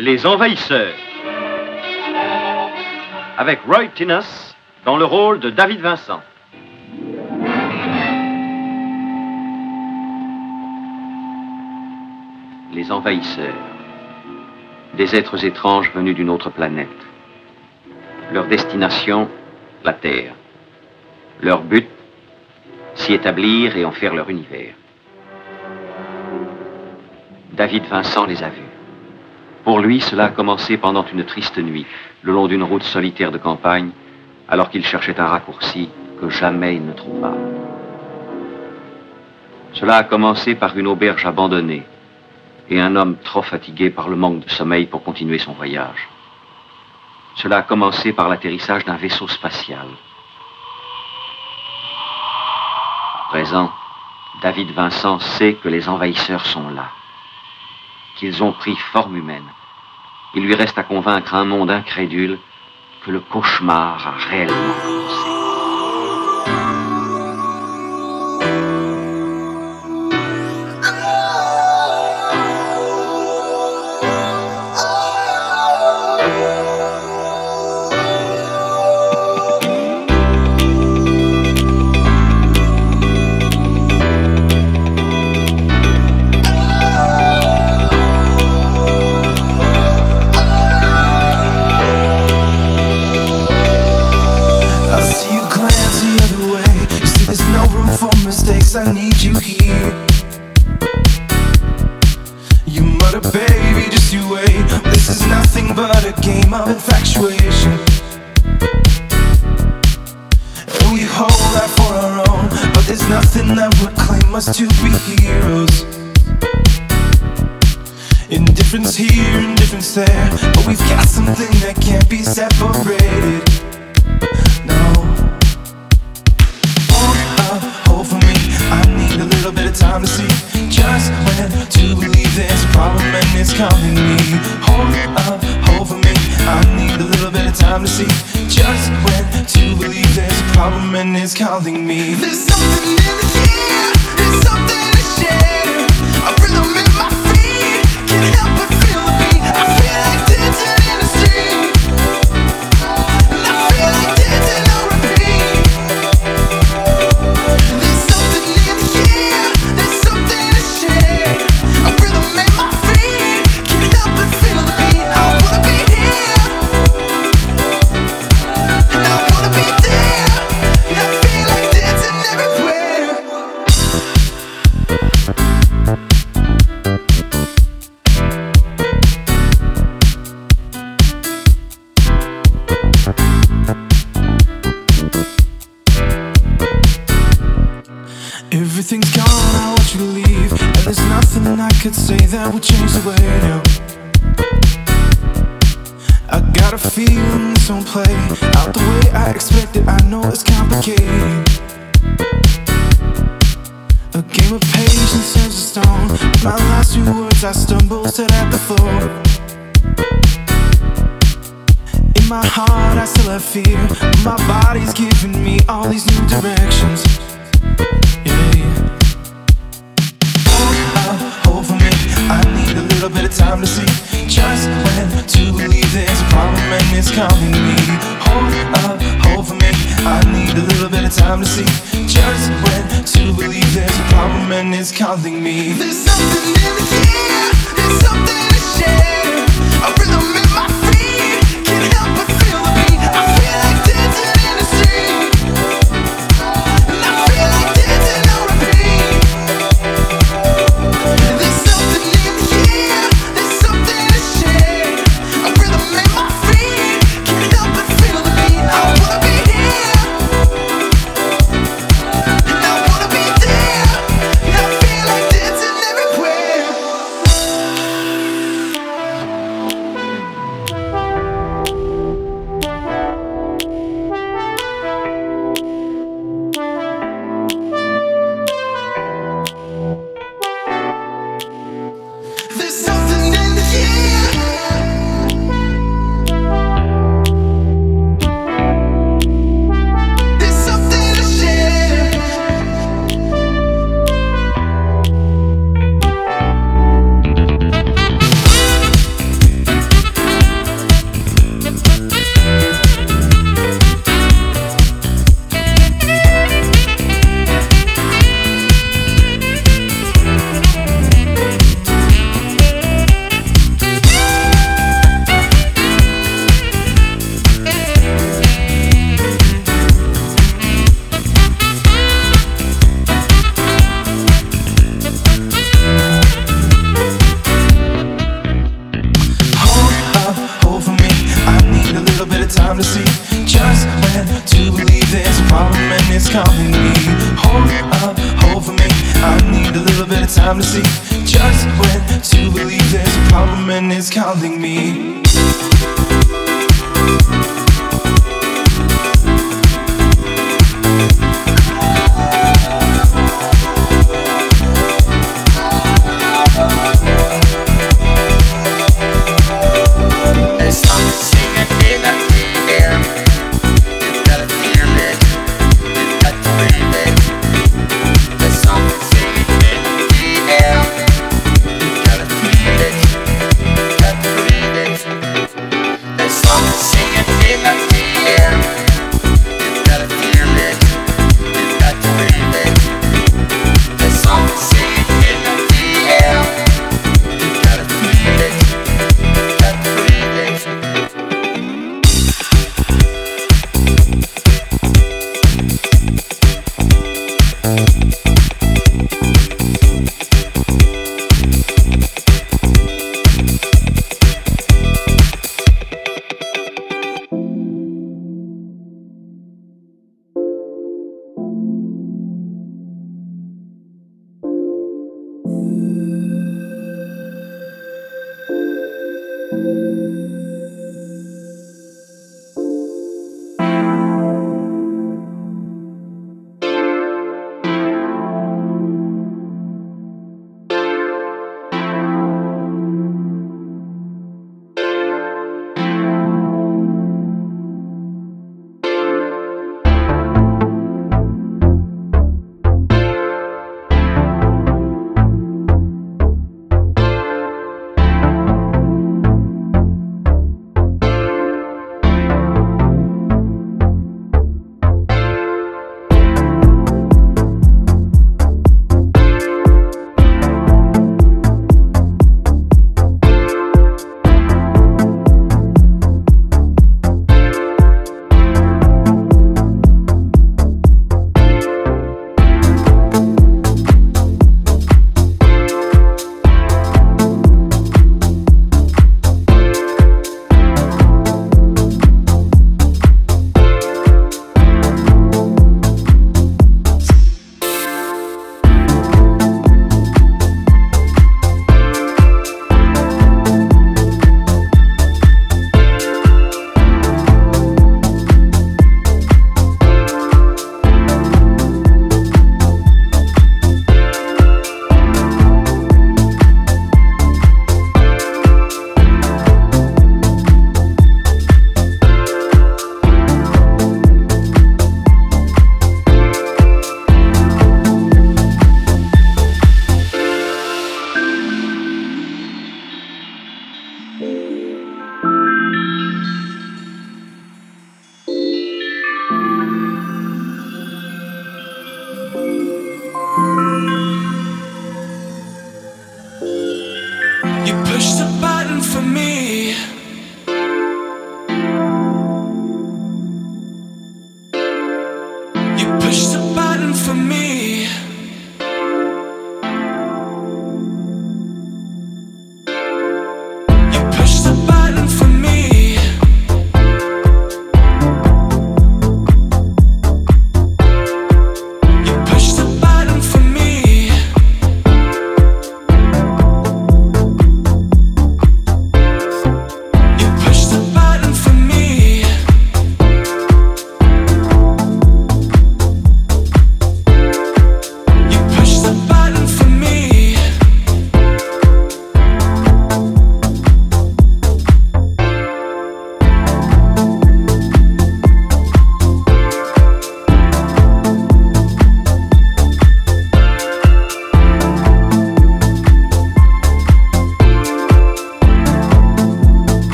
Les Envahisseurs. Avec Roy Tinnes dans le rôle de David Vincent. Les Envahisseurs. Des êtres étranges venus d'une autre planète. Leur destination, la Terre. Leur but, s'y établir et en faire leur univers. David Vincent les a vus. Pour lui, cela a commencé pendant une triste nuit, le long d'une route solitaire de campagne, alors qu'il cherchait un raccourci que jamais il ne trouva. Cela a commencé par une auberge abandonnée et un homme trop fatigué par le manque de sommeil pour continuer son voyage. Cela a commencé par l'atterrissage d'un vaisseau spatial. À présent, David Vincent sait que les envahisseurs sont là, qu'ils ont pris forme humaine. Il lui reste à convaincre un monde incrédule que le cauchemar a réellement commencé. I need you here. You mutter, baby, just you wait. This is nothing but a game of infatuation. And we hold that for our own, but there's nothing that would claim us to be heroes. Indifference here, indifference there, but we've got something that can't be separated. Of time to see just when to believe there's a problem and it's calling me. Hold up, hold for me. I need a little bit of time to see just when to believe there's a problem and it's calling me. There's something in the air, there's something game of patience to stone. My last few words, I stumble, said at the floor. In my heart, I still have fear. My body's giving me all these new directions. Hold up, hold for me. I need a little bit of time to see just when to believe there's a problem and it's calling me. Hold up, hold for me. I need a little bit of time to see just when to believe there's a problem and it's calling me. There's something in the air, there's something to share. A rhythm in my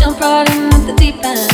rough